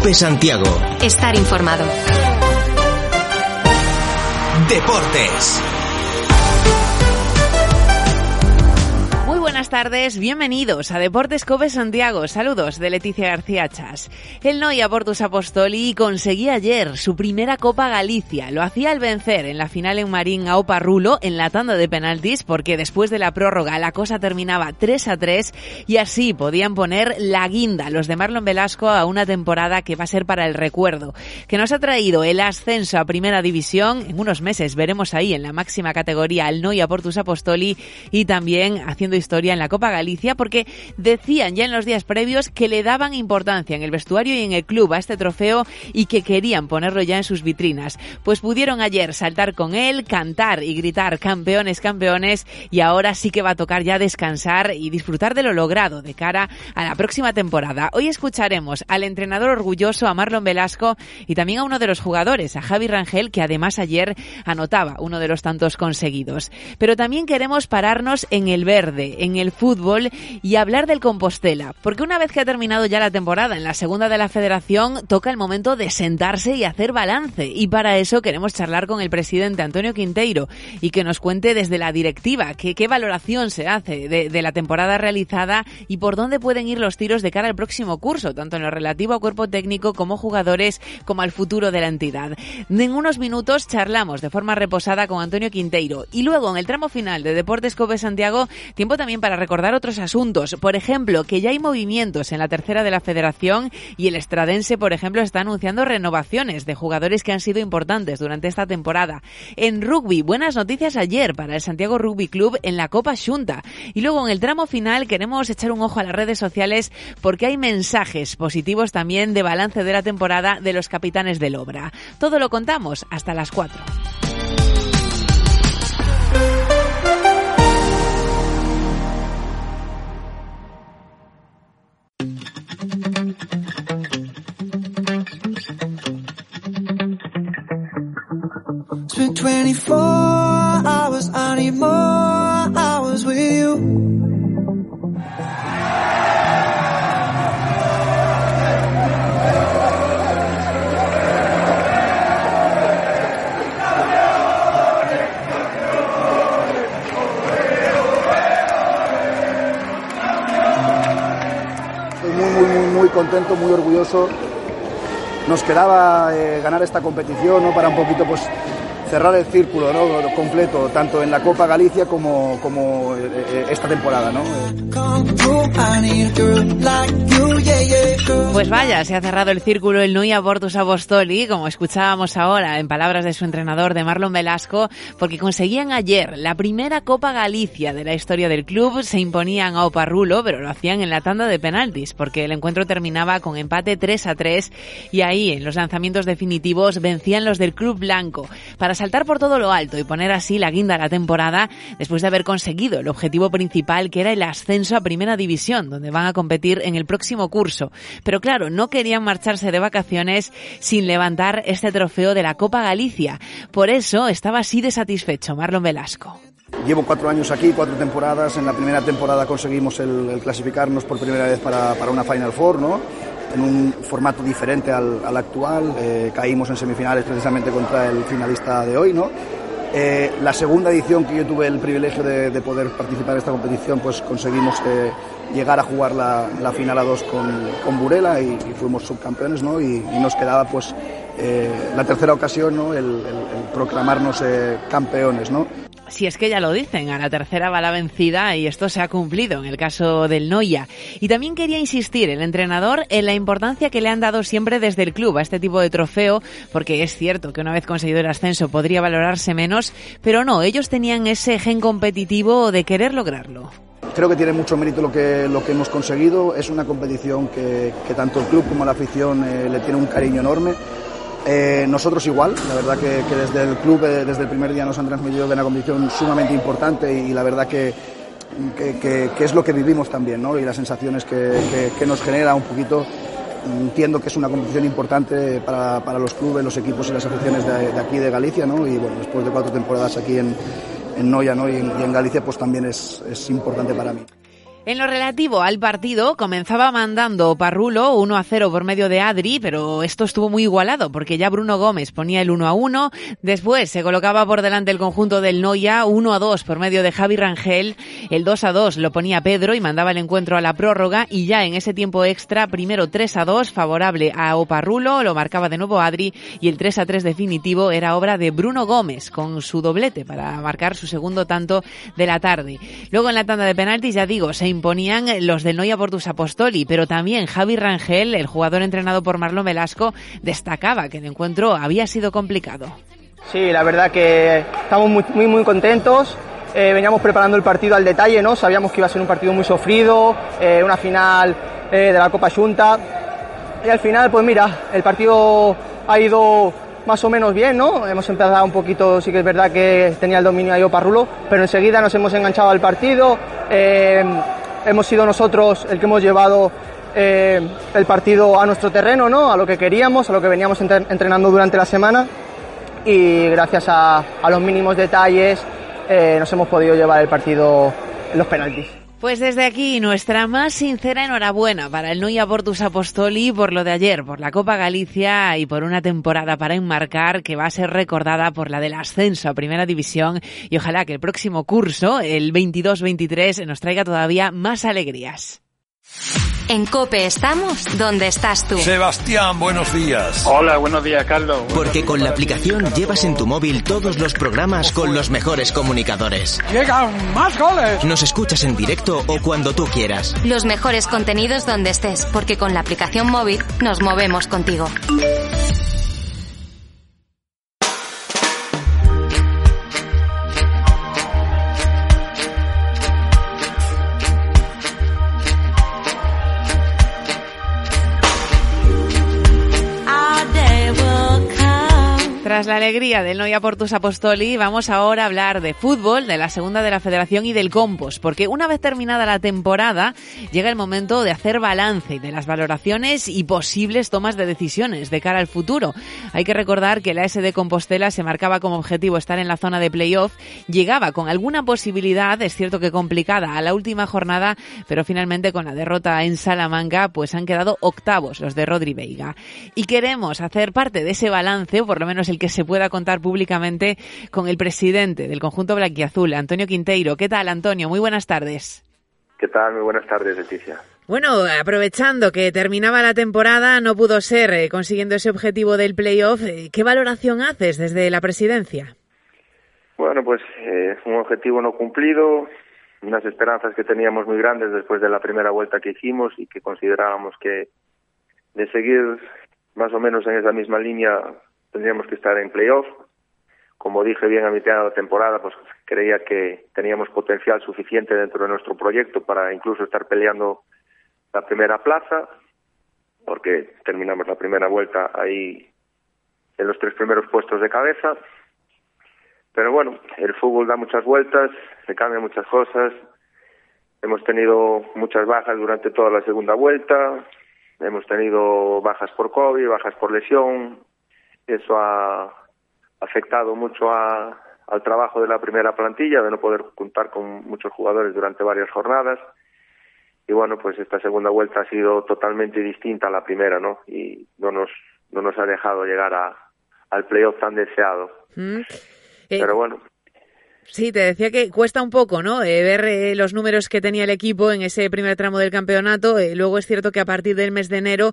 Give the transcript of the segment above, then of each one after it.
Cope Santiago. Estar informado. Deportes. Tardes, bienvenidos a Deportes Cope Santiago. Saludos de Leticia García Chas. El Noia Portus Apostoli conseguía ayer su primera Copa Galicia. Lo hacía al vencer en la final en Marín a Opa Rulo en la tanda de penaltis porque después de la prórroga la cosa terminaba 3 a 3 y así podían poner la guinda los de Marlon Velasco a una temporada que va a ser para el recuerdo, que nos ha traído el ascenso a Primera División. En unos meses veremos ahí en la máxima categoría al Noia Portus Apostoli y también haciendo historia en la Copa Galicia porque decían ya en los días previos que le daban importancia en el vestuario y en el club a este trofeo y que querían ponerlo ya en sus vitrinas. Pues pudieron ayer saltar con él, cantar y gritar campeones, campeones y ahora sí que va a tocar ya descansar y disfrutar de lo logrado de cara a la próxima temporada. Hoy escucharemos al entrenador orgulloso, a Marlon Velasco y también a uno de los jugadores, a Javi Rangel, que además ayer anotaba uno de los tantos conseguidos. Pero también queremos pararnos en el verde, en el fútbol y hablar del Compostela, porque una vez que ha terminado ya la temporada en la segunda de la federación, toca el momento de sentarse y hacer balance. Y para eso queremos charlar con el presidente Antonio Quinteiro y que nos cuente desde la directiva qué, qué valoración se hace de, de la temporada realizada y por dónde pueden ir los tiros de cara al próximo curso, tanto en lo relativo a cuerpo técnico como jugadores, como al futuro de la entidad. En unos minutos charlamos de forma reposada con Antonio Quinteiro y luego en el tramo final de Deportes Cope Santiago, tiempo también para recordar otros asuntos. Por ejemplo, que ya hay movimientos en la tercera de la federación y el estradense, por ejemplo, está anunciando renovaciones de jugadores que han sido importantes durante esta temporada. En rugby, buenas noticias ayer para el Santiago Rugby Club en la Copa Junta. Y luego en el tramo final queremos echar un ojo a las redes sociales porque hay mensajes positivos también de balance de la temporada de los capitanes del Obra. Todo lo contamos hasta las 4. Muy, contento, muy orgulloso. Nos quedaba eh, ganar esta competición, ¿no? Para un poquito, pues, cerrar el círculo ¿no? completo, tanto en la Copa Galicia como, como eh, eh, esta temporada. ¿no? Pues vaya, se ha cerrado el círculo el Nui Abortus Abostoli, como escuchábamos ahora en palabras de su entrenador, de Marlon Velasco, porque conseguían ayer la primera Copa Galicia de la historia del club, se imponían a Oparrulo, pero lo hacían en la tanda de penaltis, porque el encuentro terminaba con empate 3 a 3 y ahí en los lanzamientos definitivos vencían los del club blanco para saltar por todo lo alto y poner así la guinda a la temporada después de haber conseguido el objetivo principal que era el ascenso a Primera División, donde van a competir en el próximo curso. Pero claro, no querían marcharse de vacaciones sin levantar este trofeo de la Copa Galicia. Por eso estaba así de satisfecho Marlon Velasco. Llevo cuatro años aquí, cuatro temporadas. En la primera temporada conseguimos el, el clasificarnos por primera vez para, para, una Final Four, ¿no? En un formato diferente al, al actual. Eh, caímos en semifinales precisamente contra el finalista de hoy, ¿no? Eh, la segunda edición que yo tuve el privilegio de, de poder participar en esta competición, pues conseguimos eh, llegar a jugar la, final a dos con, con Burela y, fuimos subcampeones, ¿no? Y, nos quedaba, pues, la tercera ocasión, ¿no? El, el proclamarnos campeones, ¿no? Si es que ya lo dicen, a la tercera va la vencida y esto se ha cumplido en el caso del Noya. Y también quería insistir el entrenador en la importancia que le han dado siempre desde el club a este tipo de trofeo, porque es cierto que una vez conseguido el ascenso podría valorarse menos, pero no, ellos tenían ese gen competitivo de querer lograrlo. Creo que tiene mucho mérito lo que, lo que hemos conseguido. Es una competición que, que tanto el club como la afición eh, le tiene un cariño enorme. Eh, nosotros igual, la verdad que, que, desde el club, eh, desde el primer día nos han transmitido de una competición sumamente importante y, la verdad que, que, es lo que vivimos también ¿no? y las sensaciones que, nos genera un poquito. Entiendo que es una competición importante para, para los clubes, los equipos y las aficiones de, aquí de Galicia ¿no? y bueno, después de cuatro temporadas aquí en, en ¿no? y, en, y en Galicia pues también es, es importante para mí. En lo relativo al partido, comenzaba mandando Parrulo 1 a 0 por medio de Adri, pero esto estuvo muy igualado porque ya Bruno Gómez ponía el 1 a 1. Después se colocaba por delante el conjunto del Noya 1 a 2 por medio de Javi Rangel. El 2 a 2 lo ponía Pedro y mandaba el encuentro a la prórroga. Y ya en ese tiempo extra, primero 3 a 2 favorable a Oparrulo, lo marcaba de nuevo Adri. Y el 3 a 3 definitivo era obra de Bruno Gómez con su doblete para marcar su segundo tanto de la tarde. Luego en la tanda de penaltis, ya digo, se imponían los del Noia Portus Apostoli, pero también Javi Rangel, el jugador entrenado por Marlon Velasco, destacaba que el encuentro había sido complicado. Sí, la verdad que estamos muy, muy, muy contentos. Eh, veníamos preparando el partido al detalle, ¿no? Sabíamos que iba a ser un partido muy sufrido, eh, una final eh, de la Copa Junta. Y al final, pues mira, el partido ha ido más o menos bien, ¿no? Hemos empezado un poquito, sí que es verdad que tenía el dominio ahí Oparrulo, pero enseguida nos hemos enganchado al partido hemos sido nosotros el que hemos llevado eh, el partido a nuestro terreno, ¿no? a lo que queríamos, a lo que veníamos entrenando durante la semana y gracias a, los mínimos detalles eh, nos hemos podido llevar el partido en los penaltis. Pues desde aquí nuestra más sincera enhorabuena para el Nuya Portus Apostoli por lo de ayer, por la Copa Galicia y por una temporada para enmarcar que va a ser recordada por la del ascenso a Primera División y ojalá que el próximo curso, el 22-23, nos traiga todavía más alegrías. En Cope estamos donde estás tú. Sebastián, buenos días. Hola, buenos días, Carlos. Porque con la aplicación llevas en tu móvil todos los programas con los mejores comunicadores. ¡Llegan más goles! Nos escuchas en directo o cuando tú quieras. Los mejores contenidos donde estés, porque con la aplicación móvil nos movemos contigo. La alegría del Noia Portus Apostoli, vamos ahora a hablar de fútbol, de la segunda de la federación y del compost, porque una vez terminada la temporada, llega el momento de hacer balance de las valoraciones y posibles tomas de decisiones de cara al futuro. Hay que recordar que la SD Compostela se marcaba como objetivo estar en la zona de playoff, llegaba con alguna posibilidad, es cierto que complicada, a la última jornada, pero finalmente con la derrota en Salamanca, pues han quedado octavos los de Rodri Veiga. Y queremos hacer parte de ese balance, o por lo menos el que se pueda contar públicamente con el presidente del conjunto blanquiazul, Antonio Quinteiro. ¿Qué tal, Antonio? Muy buenas tardes. ¿Qué tal? Muy buenas tardes, Leticia. Bueno, aprovechando que terminaba la temporada, no pudo ser eh, consiguiendo ese objetivo del playoff. Eh, ¿Qué valoración haces desde la presidencia? Bueno, pues eh, un objetivo no cumplido, unas esperanzas que teníamos muy grandes después de la primera vuelta que hicimos y que considerábamos que de seguir más o menos en esa misma línea tendríamos que estar en playoff. Como dije bien a mitad de la temporada, pues creía que teníamos potencial suficiente dentro de nuestro proyecto para incluso estar peleando la primera plaza, porque terminamos la primera vuelta ahí en los tres primeros puestos de cabeza. Pero bueno, el fútbol da muchas vueltas, se cambian muchas cosas. Hemos tenido muchas bajas durante toda la segunda vuelta, hemos tenido bajas por COVID, bajas por lesión, eso ha afectado mucho al trabajo de la primera plantilla, de no poder contar con muchos jugadores durante varias jornadas. Y bueno, pues esta segunda vuelta ha sido totalmente distinta a la primera, ¿no? Y no nos, no nos ha dejado llegar a, al playoff tan deseado. Mm. Pero bueno, Sí, te decía que cuesta un poco, ¿no? Eh, ver eh, los números que tenía el equipo en ese primer tramo del campeonato. Eh, luego es cierto que a partir del mes de enero,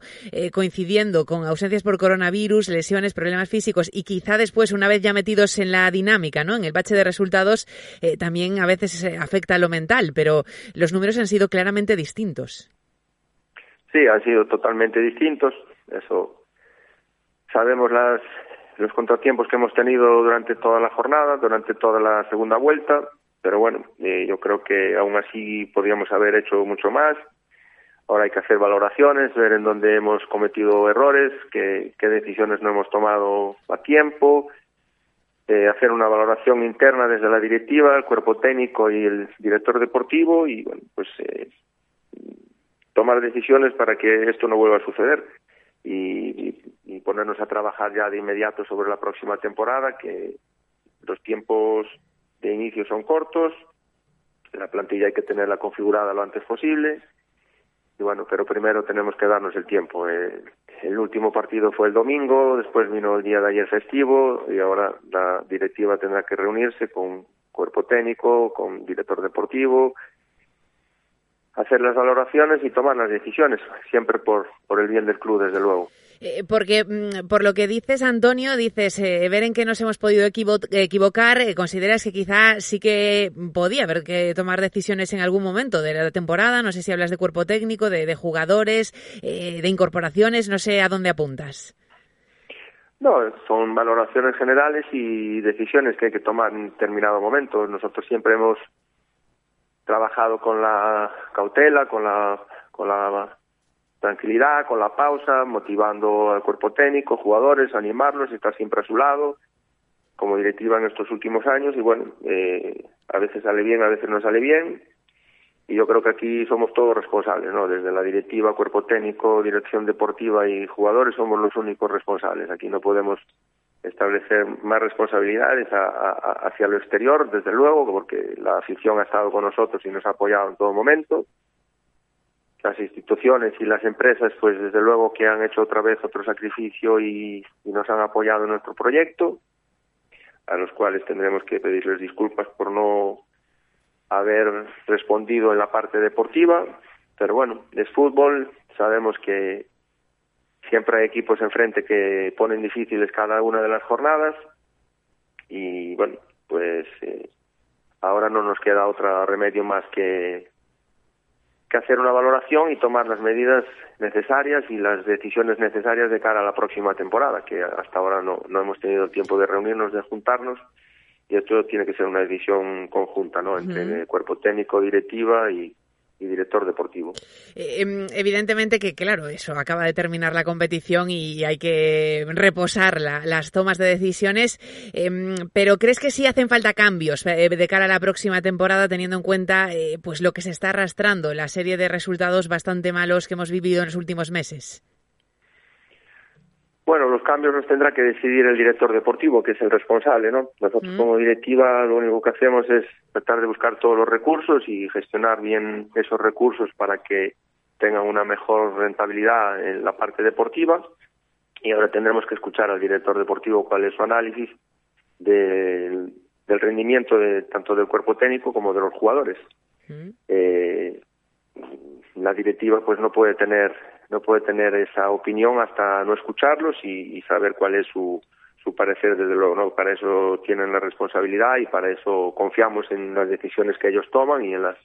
coincidiendo con ausencias por coronavirus, lesiones, problemas físicos y quizá después, una vez ya metidos en la dinámica, ¿no? En el bache de resultados, también a veces afecta lo mental, pero los números han sido claramente distintos. Sí, han sido totalmente distintos. Eso sabemos las los contratiempos que hemos tenido durante toda la jornada, durante toda la segunda vuelta, pero bueno, eh, yo creo que aún así podríamos haber hecho mucho más. Ahora hay que hacer valoraciones, ver en dónde hemos cometido errores, qué, qué decisiones no hemos tomado a tiempo, eh, hacer una valoración interna desde la directiva, el cuerpo técnico y el director deportivo y bueno, pues eh, tomar decisiones para que esto no vuelva a suceder y, ponernos a trabajar ya de inmediato sobre la próxima temporada, que los tiempos de inicio son cortos, la plantilla hay que tenerla configurada lo antes posible. Y bueno, pero primero tenemos que darnos el tiempo. Eh, el último partido fue el domingo, después vino el día de ayer festivo y ahora la directiva tendrá que reunirse con cuerpo técnico, con director deportivo, hacer las valoraciones y tomar las decisiones, siempre por, por el bien del club, desde luego. Eh, porque mm, por lo que dices, Antonio, dices, eh, ver en que nos hemos podido equivocar, eh, consideras que quizá sí que podía haber que tomar decisiones en algún momento de la temporada, no sé si hablas de cuerpo técnico, de, de jugadores, de incorporaciones, no sé a dónde apuntas. No, son valoraciones generales y decisiones que hay que tomar en determinado momento. Nosotros siempre hemos trabajado con la cautela, con la, con la tranquilidad, con la pausa, motivando al cuerpo técnico, jugadores, animarlos, estar siempre a su lado, como directiva en estos últimos años. Y bueno, eh, a veces sale bien, a veces no sale bien. Y yo creo que aquí somos todos responsables, ¿no? Desde la directiva, cuerpo técnico, dirección deportiva y jugadores somos los únicos responsables. Aquí no podemos establecer más responsabilidades hacia lo exterior, desde luego, porque la afición ha estado con nosotros y nos ha apoyado en todo momento. Las instituciones y las empresas, pues desde luego que han hecho otra vez otro sacrificio y, y nos han apoyado en nuestro proyecto, a los cuales tendremos que pedirles disculpas por no haber respondido en la parte deportiva, pero bueno, es fútbol, sabemos que Siempre hay equipos enfrente que ponen difíciles cada una de las jornadas y bueno, pues eh, ahora no nos queda otro remedio más que, que hacer una valoración y tomar las medidas necesarias y las decisiones necesarias de cara a la próxima temporada, que hasta ahora no, no hemos tenido tiempo de reunirnos, de juntarnos, y esto tiene que ser una decisión conjunta, ¿no? Entre cuerpo técnico, directiva y, y director deportivo. Eh, em, evidentemente que, claro, eso acaba de terminar la competición y hay que reposar las tomas de decisiones, em, pero ¿crees que sí hacen falta cambios eh, de cara a la próxima temporada teniendo en cuenta eh, pues lo que se está arrastrando, la serie de resultados bastante malos que hemos vivido en los últimos meses? Bueno, los cambios los tendrá que decidir el director deportivo, que es el responsable, ¿no? Nosotros mm. como directiva lo único que hacemos es tratar de buscar todos los recursos y gestionar bien esos recursos para que tengan una mejor rentabilidad en la parte deportiva. Y ahora tendremos que escuchar al director deportivo cuál es su análisis del, rendimiento de tanto del cuerpo técnico como de los jugadores. Mm. Eh, la directiva pues no puede tener no puede tener esa opinión hasta no escucharlos y, saber cuál es su, su parecer desde luego no para eso tienen la responsabilidad y para eso confiamos en las decisiones que ellos toman y en las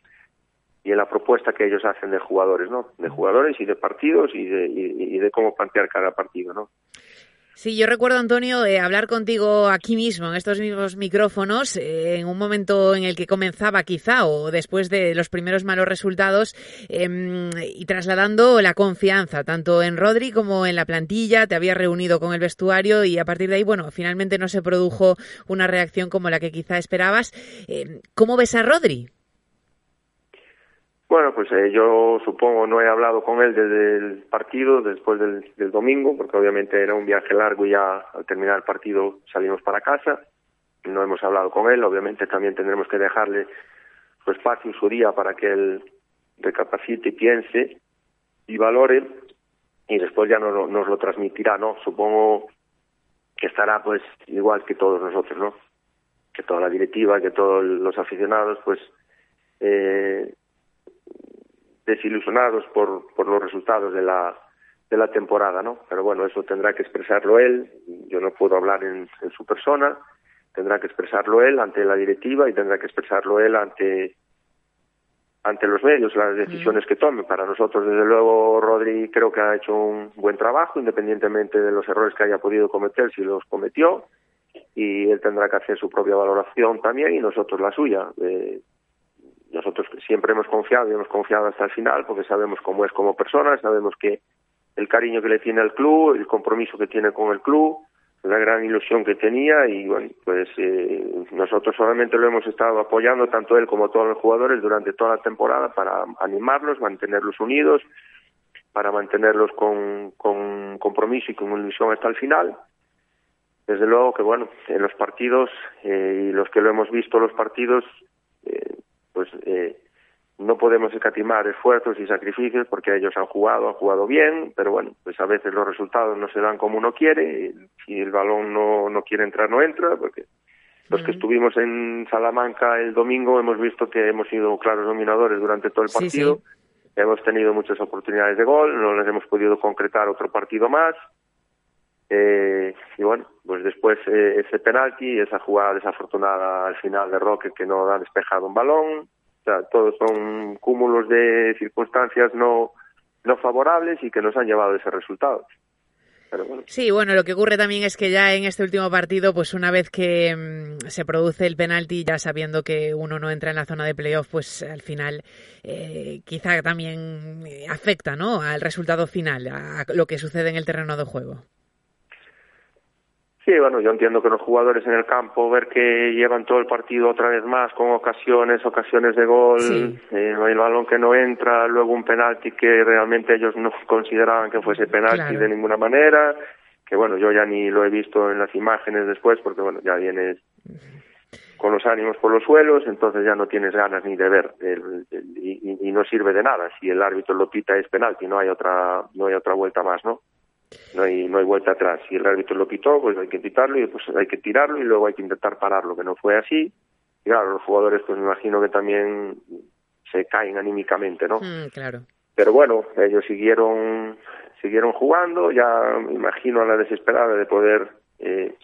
y en la propuesta que ellos hacen de jugadores no de jugadores y de partidos y de, y de cómo plantear cada partido no Sí, yo recuerdo, Antonio, eh, hablar contigo aquí mismo, en estos mismos micrófonos, eh, en un momento en el que comenzaba quizá o después de los primeros malos resultados em, y trasladando la confianza tanto en Rodri como en la plantilla, te había reunido con el vestuario y a partir de ahí, bueno, finalmente no se produjo una reacción como la que quizá esperabas. Em, ¿Cómo ves a Rodri? Bueno, pues eh, yo supongo no he hablado con él desde el partido, después del, domingo, porque obviamente era un viaje largo y ya al terminar el partido salimos para casa. No hemos hablado con él, obviamente también tendremos que dejarle su espacio y su día para que él recapacite, piense y valore y después ya nos, nos lo transmitirá, ¿no? Supongo que estará pues igual que todos nosotros, ¿no? Que toda la directiva, que todos los aficionados, pues eh, desilusionados por, por los resultados de la, de la temporada, ¿no? Pero bueno, eso tendrá que expresarlo él, yo no puedo hablar en, en su persona, tendrá que expresarlo él ante la directiva y tendrá que expresarlo él ante ante los medios las decisiones que tome. Para nosotros, desde luego, Rodri creo que ha hecho un buen trabajo, independientemente de los errores que haya podido cometer, si los cometió, y él tendrá que hacer su propia valoración también y nosotros la suya. Eh, nosotros siempre hemos confiado y hemos confiado hasta el final porque sabemos cómo es como persona, sabemos que el cariño que le tiene al club, el compromiso que tiene con el club, la gran ilusión que tenía y bueno, pues eh, nosotros solamente lo hemos estado apoyando tanto él como todos los jugadores durante toda la temporada para animarlos, mantenerlos unidos, para mantenerlos con, con compromiso y con ilusión hasta el final. Desde luego que bueno, en los partidos eh, y los que lo hemos visto los partidos, eh, pues eh, no podemos escatimar esfuerzos y sacrificios porque ellos han jugado, han jugado bien, pero bueno, pues a veces los resultados no se dan como uno quiere, si el balón no, no quiere entrar, no entra, porque los que estuvimos en Salamanca el domingo hemos visto que hemos sido claros dominadores durante todo el partido, hemos tenido muchas oportunidades de gol, no les hemos podido concretar otro partido más, eh, y bueno, pues después eh, ese penalti, esa jugada desafortunada al final de Roque que no ha despejado un balón, o sea, todos son cúmulos de circunstancias no, no favorables y que nos han llevado a ese resultado. Sí, bueno, lo que ocurre también es que ya en este último partido, pues una vez que mm, se produce el penalti, ya sabiendo que uno no entra en la zona de playoff, pues al final eh, quizá también afecta ¿no? al resultado final, a lo que sucede en el terreno de juego. Sí, bueno, yo entiendo que los jugadores en el campo, ver que llevan todo el partido otra vez más con ocasiones, ocasiones de gol, eh, el balón que no entra, luego un penalti que realmente ellos no consideraban que fuese penalti de ninguna manera, que bueno, yo ya ni lo he visto en las imágenes después porque bueno, ya vienes con los ánimos por los suelos, entonces ya no tienes ganas ni de ver y, y, no sirve de nada. Si el árbitro lo pita es penalti, no hay otra, no hay otra vuelta más, ¿no? No hay no hay vuelta atrás. Si el árbitro lo pitó, pues hay que quitarlo y pues hay que tirarlo y luego hay que intentar pararlo, que no fue así. Y claro, los jugadores pues me imagino que también se caen anímicamente, ¿no? Mm, claro. Pero bueno, ellos siguieron siguieron jugando, ya me imagino a la desesperada de poder eh,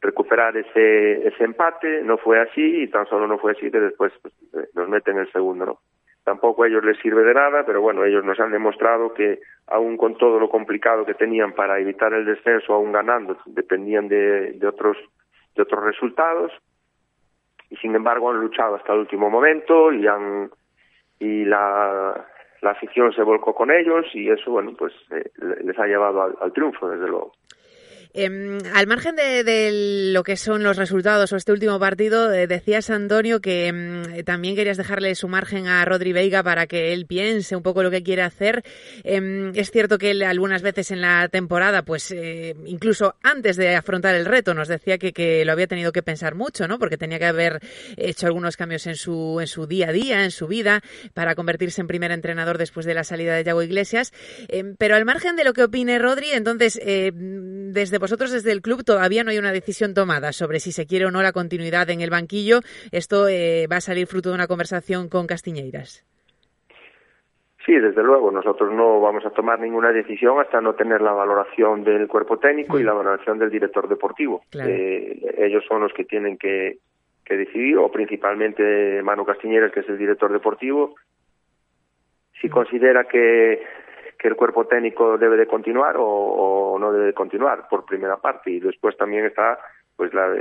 recuperar ese ese empate, no fue así y tan solo no fue así que después pues, eh, nos meten el segundo, ¿no? Tampoco a ellos les sirve de nada, pero bueno, ellos nos han demostrado que aún con todo lo complicado que tenían para evitar el descenso, aún ganando, dependían de, de otros de otros resultados y sin embargo han luchado hasta el último momento y han y la, la afición se volcó con ellos y eso bueno pues eh, les ha llevado al triunfo desde luego. Em, al margen de, lo que son los resultados o este último partido, eh, decías, Antonio, que em, también querías dejarle su margen a Rodri Veiga para que él piense un poco lo que quiere hacer. Em, es cierto que él algunas veces en la temporada, pues eh, incluso antes de afrontar el reto, nos decía que, que, lo había tenido que pensar mucho, ¿no? Porque tenía que haber hecho algunos cambios en su, en su día a día, en su vida, para convertirse en primer entrenador después de la salida de Yago Iglesias. pero al margen de lo que opine Rodri, entonces, eh, desde vosotros desde el club todavía no hay una decisión tomada sobre si se quiere o no la continuidad en el banquillo. Esto eh, va a salir fruto de una conversación con Castiñeiras. Sí, desde luego. Nosotros no vamos a tomar ninguna decisión hasta no tener la valoración del cuerpo técnico y la valoración del director deportivo. Eh, ellos son los que tienen que, decidir, o principalmente Manu Castiñeiras, que es el director deportivo. Si considera que que el cuerpo técnico debe de continuar o, no debe de continuar por primera parte. Y después también está pues la,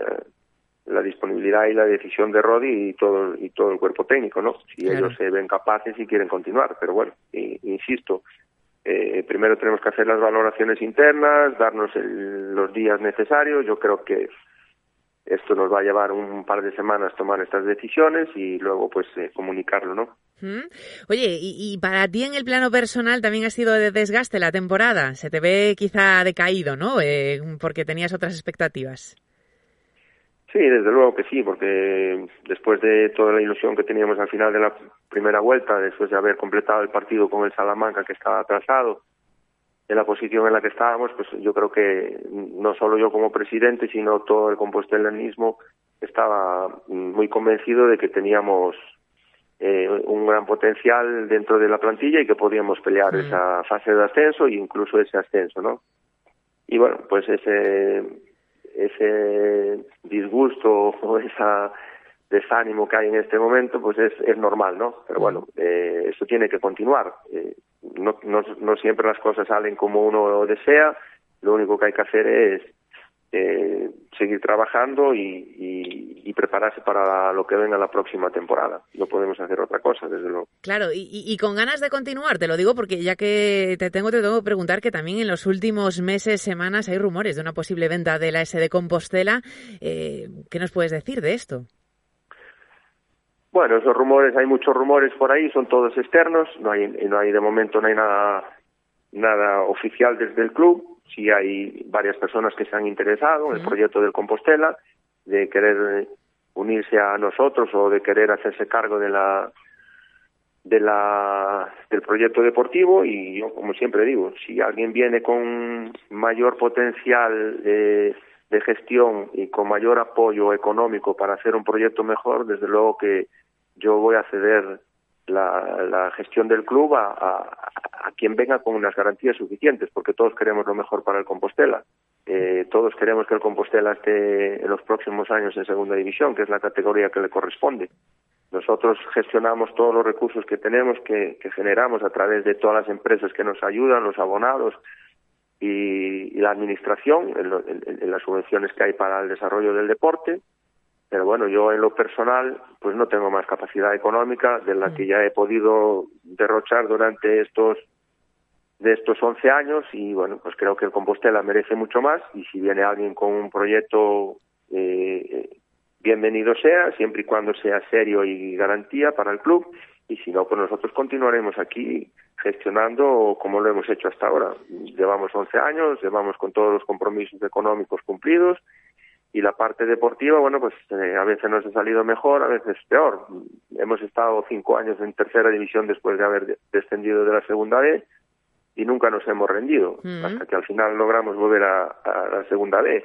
la disponibilidad y la decisión de Rodi y todo y todo el cuerpo técnico no si ellos se ven capaces y quieren continuar. Pero bueno insisto eh, primero tenemos que hacer las valoraciones internas darnos los días necesarios. Yo creo que esto nos va a llevar un par de semanas tomar estas decisiones y luego pues eh, comunicarlo, ¿no? Oye, y, para ti en el plano personal también ha sido de desgaste la temporada. Se te ve quizá decaído, ¿no? Eh, porque tenías otras expectativas. Sí, desde luego que sí, porque después de toda la ilusión que teníamos al final de la primera vuelta, después de haber completado el partido con el Salamanca que estaba atrasado, en la posición en la que estábamos, pues yo creo que no solo yo como presidente, sino todo el compostelanismo estaba muy convencido de que teníamos eh, un gran potencial dentro de la plantilla y que podíamos pelear mm. esa fase de ascenso e incluso ese ascenso, ¿no? Y bueno, pues ese ese disgusto o esa desánimo que hay en este momento, pues es, es normal, ¿no? Pero bueno, eh, eso tiene que continuar. Eh, no, no, siempre las cosas salen como uno desea, lo único que hay que hacer es eh, seguir trabajando y, prepararse para lo que venga la próxima temporada. No podemos hacer otra cosa, desde luego. Claro, y, y, con ganas de continuar, te lo digo porque ya que te tengo, te tengo que preguntar que también en los últimos meses, semanas, hay rumores de una posible venta de la S de Compostela. Eh, ¿Qué nos puedes decir de esto? Bueno, esos rumores, hay muchos rumores por ahí, son todos externos, no hay, no hay de momento no hay nada, nada oficial desde el club. Sí hay varias personas que se han interesado en el proyecto del Compostela, de querer unirse a nosotros o de querer hacerse cargo de la de la del proyecto deportivo y yo como siempre digo si alguien viene con mayor potencial de, de gestión y con mayor apoyo económico para hacer un proyecto mejor desde luego que yo voy a ceder la, la gestión del club a, quien venga con unas garantías suficientes, porque todos queremos lo mejor para el Compostela. Eh, todos queremos que el Compostela esté en los próximos años en segunda división, que es la categoría que le corresponde. Nosotros gestionamos todos los recursos que tenemos, que, generamos a través de todas las empresas que nos ayudan, los abonados y, la administración, en, lo, en las subvenciones que hay para el desarrollo del deporte pero bueno, yo en lo personal pues no tengo más capacidad económica de la que ya he podido derrochar durante estos de estos 11 años y bueno, pues creo que el Compostela merece mucho más y si viene alguien con un proyecto eh, bienvenido sea, siempre y cuando sea serio y garantía para el club y si no, pues nosotros continuaremos aquí gestionando como lo hemos hecho hasta ahora. Llevamos 11 años, llevamos con todos los compromisos económicos cumplidos y la parte deportiva, bueno, pues eh, a veces nos ha salido mejor, a veces peor. Hemos estado cinco años en tercera división después de haber descendido de la segunda B y nunca nos hemos rendido, uh -huh. hasta que al final logramos volver a, a, la segunda B.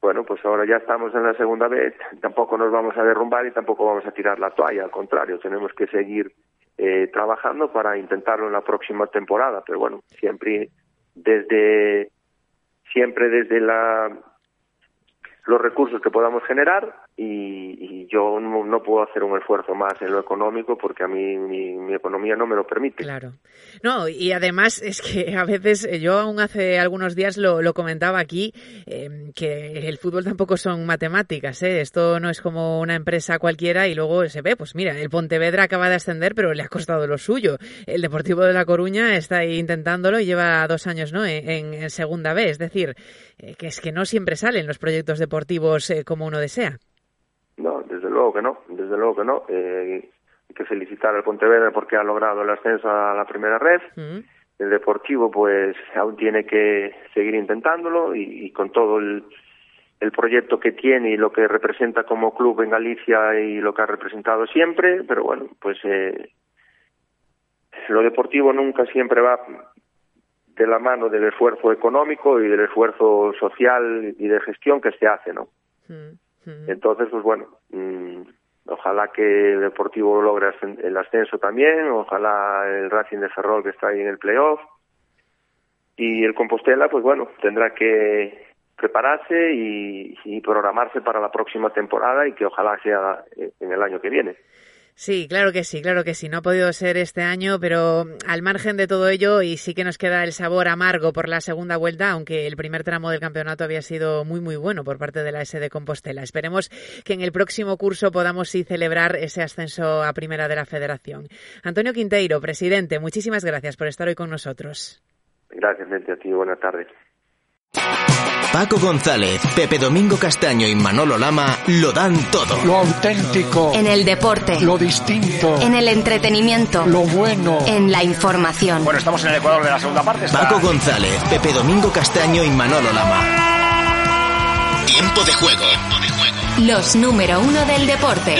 Bueno, pues ahora ya estamos en la segunda B, tampoco nos vamos a derrumbar y tampoco vamos a tirar la toalla, al contrario, tenemos que seguir eh, trabajando para intentarlo en la próxima temporada, pero bueno, siempre desde siempre desde la los recursos que podamos generar y, y yo no, no, puedo hacer un esfuerzo más en lo económico porque a mí mi, mi, economía no me lo permite. Claro. No, y además es que a veces, eh, yo aún hace algunos días lo, comentaba aquí, eh, que el fútbol tampoco son matemáticas, ¿eh? Esto no es como una empresa cualquiera y luego se ve, pues mira, el Pontevedra acaba de ascender pero le ha costado lo suyo. El Deportivo de La Coruña está ahí intentándolo y lleva dos años, ¿no? En, en segunda B, es decir, eh, que es que no siempre salen los proyectos deportivos eh, como uno desea. No, desde luego que no, desde luego que no. Eh, hay que felicitar al Pontevedra porque ha logrado el ascenso a la primera red. Uh -huh. El Deportivo, pues, aún tiene que seguir intentándolo y, y con todo el, el, proyecto que tiene y lo que representa como club en Galicia y lo que ha representado siempre, pero bueno, pues eh, lo deportivo nunca siempre va de la mano del esfuerzo económico y del esfuerzo social y de gestión que se hace, ¿no? Uh -huh. Entonces, pues bueno, mmm, ojalá que el Deportivo logre el ascenso también, ojalá el Racing de Ferrol que está ahí en el playoff y el Compostela, pues bueno, tendrá que prepararse y, y programarse para la próxima temporada y que ojalá sea en el año que viene. Sí, claro que sí, claro que sí. No ha podido ser este año, pero al margen de todo ello, y sí que nos queda el sabor amargo por la segunda vuelta, aunque el primer tramo del campeonato había sido muy, muy bueno por parte de la S de Compostela. Esperemos que en el próximo curso podamos sí celebrar ese ascenso a primera de la federación. Antonio Quinteiro, presidente, muchísimas gracias por estar hoy con nosotros. Gracias, Mente, a ti. Buenas tardes. Paco González, Pepe Domingo Castaño y Manolo Lama lo dan todo. Lo auténtico. En el deporte. Lo distinto. En el entretenimiento. Lo bueno. En la información. Bueno, estamos en el Ecuador de la segunda parte. Está... Paco González, Pepe Domingo Castaño y Manolo Lama. Tiempo de juego. Tiempo de juego. Los número uno del deporte.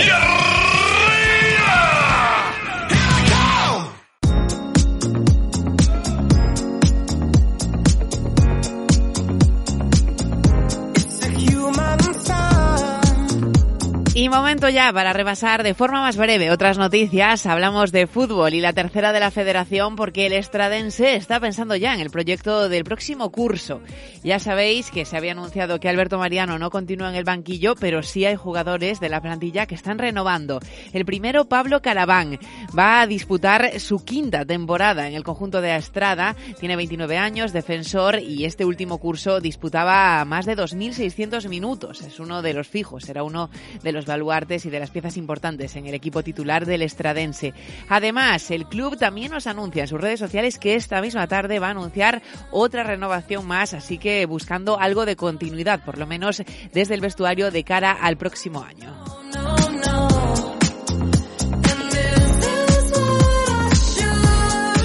Momento ya para repasar de forma más breve otras noticias. Hablamos de fútbol y la tercera de la federación porque el estradense está pensando ya en el proyecto del próximo curso. Ya sabéis que se había anunciado que Alberto Mariano no continúa en el banquillo, pero sí hay jugadores de la plantilla que están renovando. El primero, Pablo Caraván, va a disputar su quinta temporada en el conjunto de Estrada. Tiene 29 años, defensor y este último curso disputaba más de 2.600 minutos. Es uno de los fijos, era uno de los baluartes y de las piezas importantes en el equipo titular del Estradense. Además, el club también nos anuncia en sus redes sociales que esta misma tarde va a anunciar otra renovación más, así que buscando algo de continuidad, por lo menos desde el vestuario de cara al próximo año.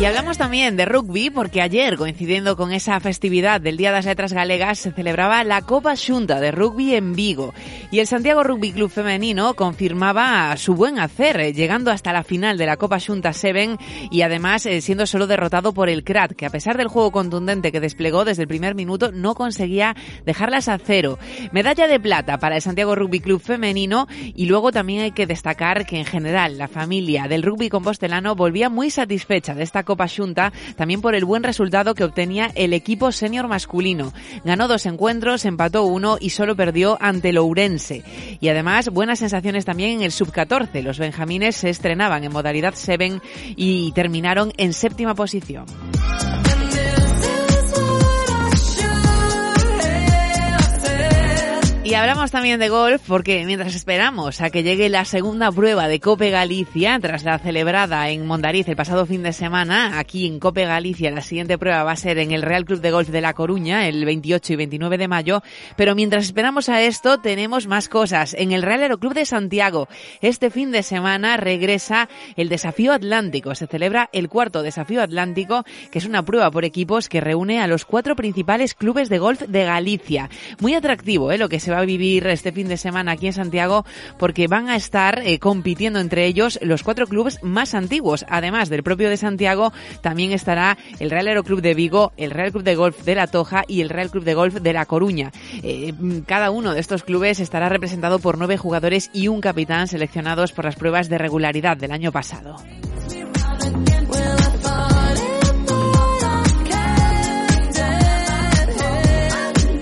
Y hablamos también de rugby porque ayer, coincidiendo con esa festividad del Día de las Letras Galegas, se celebraba la Copa Xunta de Rugby en Vigo. Y el Santiago Rugby Club Femenino confirmaba su buen hacer, eh, llegando hasta la final de la Copa Xunta 7 y además eh, siendo solo derrotado por el CRAT, que a pesar del juego contundente que desplegó desde el primer minuto, no conseguía dejarlas a cero. Medalla de plata para el Santiago Rugby Club Femenino y luego también hay que destacar que en general la familia del rugby compostelano volvía muy satisfecha de esta Copa Xunta, también por el buen resultado que obtenía el equipo senior masculino. Ganó dos encuentros, empató uno y solo perdió ante el Ourense. Y además, buenas sensaciones también en el sub-14. Los benjamines se estrenaban en modalidad 7 y terminaron en séptima posición. Y hablamos también de golf porque mientras esperamos a que llegue la segunda prueba de Cope Galicia, tras la celebrada en Mondariz el pasado fin de semana, aquí en Cope Galicia la siguiente prueba va a ser en el Real Club de Golf de La Coruña el 28 y 29 de mayo, pero mientras esperamos a esto tenemos más cosas. En el Real Aeroclub de Santiago este fin de semana regresa el Desafío Atlántico. Se celebra el cuarto Desafío Atlántico, que es una prueba por equipos que reúne a los cuatro principales clubes de golf de Galicia. Muy atractivo, ¿eh? Lo que se va a vivir este fin de semana aquí en Santiago porque van a estar eh, compitiendo entre ellos los cuatro clubes más antiguos. Además del propio de Santiago, también estará el Real Aeroclub de Vigo, el Real Club de Golf de La Toja y el Real Club de Golf de La Coruña. Eh, cada uno de estos clubes estará representado por nueve jugadores y un capitán seleccionados por las pruebas de regularidad del año pasado.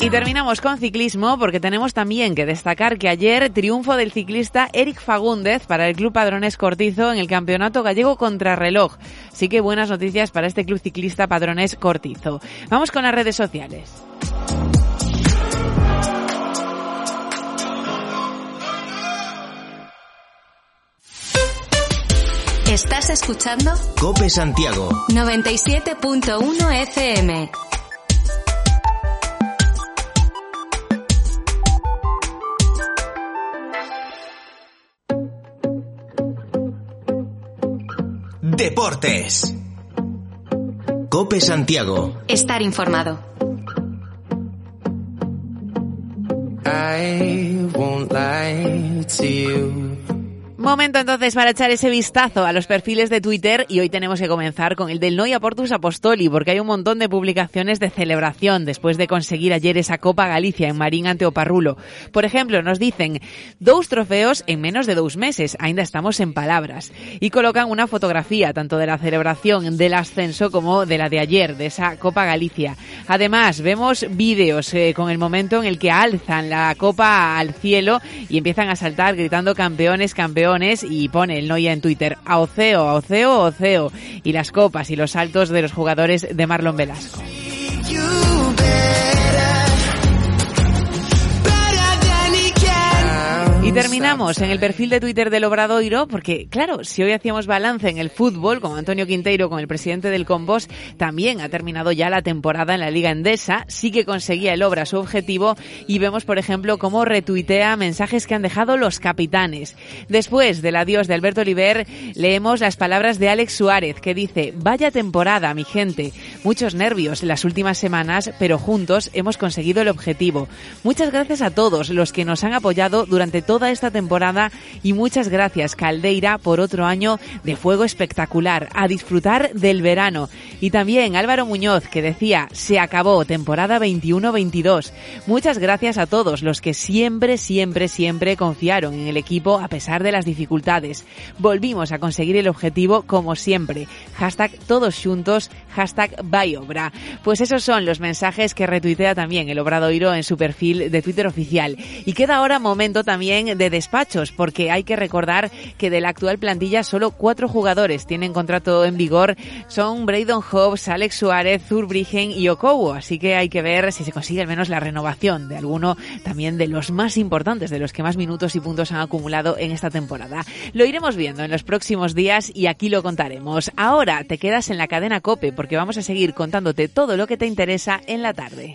Y terminamos con ciclismo porque tenemos también que destacar que ayer triunfo del ciclista Eric Fagúndez para el Club Padrones Cortizo en el Campeonato Gallego Contrarreloj. Así que buenas noticias para este Club Ciclista Padrones Cortizo. Vamos con las redes sociales. ¿Estás escuchando? Cope Santiago. 97.1 FM. Deportes. Cope Santiago. Estar informado. I won't lie to you. Momento entonces para echar ese vistazo a los perfiles de Twitter y hoy tenemos que comenzar con el del Noia Portus Apostoli porque hay un montón de publicaciones de celebración después de conseguir ayer esa Copa Galicia en Marín ante Oparrulo. Por ejemplo, nos dicen dos trofeos en menos de dos meses, ainda estamos en palabras, y colocan una fotografía tanto de la celebración del ascenso como de la de ayer, de esa Copa Galicia. Además, vemos vídeos eh, con el momento en el que alzan la copa al cielo y empiezan a saltar gritando campeones, campeones y pone el Noia en Twitter a Oceo, a Oceo, Oceo y las copas y los saltos de los jugadores de Marlon Velasco. Y terminamos en el perfil de Twitter del Obradoiro, porque claro, si hoy hacíamos balance en el fútbol, con Antonio Quinteiro, con el presidente del Combos, también ha terminado ya la temporada en la Liga Endesa, sí que conseguía el Obra su objetivo y vemos, por ejemplo, cómo retuitea mensajes que han dejado los capitanes. Después del adiós de Alberto Oliver, leemos las palabras de Alex Suárez, que dice, vaya temporada, mi gente, muchos nervios en las últimas semanas, pero juntos hemos conseguido el objetivo. Muchas gracias a todos los que nos han apoyado durante todo toda esta temporada y muchas gracias Caldeira por otro año de fuego espectacular, a disfrutar del verano. Y también Álvaro Muñoz que decía, se acabó temporada 21-22. Muchas gracias a todos los que siempre, siempre, siempre confiaron en el equipo a pesar de las dificultades. Volvimos a conseguir el objetivo como siempre. Hashtag todos juntos, hashtag Bayobra. Pues esos son los mensajes que retuitea también el Obradoiro en su perfil de Twitter oficial. Y queda ahora momento también de despachos, porque hay que recordar que de la actual plantilla solo cuatro jugadores tienen contrato en vigor. Son Braydon Hobbs, Alex Suárez, Zurbrigen y Okowo. Así que hay que ver si se consigue al menos la renovación de alguno también de los más importantes, de los que más minutos y puntos han acumulado en esta temporada. Lo iremos viendo en los próximos días y aquí lo contaremos. Ahora te quedas en la cadena Cope porque vamos a seguir contándote todo lo que te interesa en la tarde.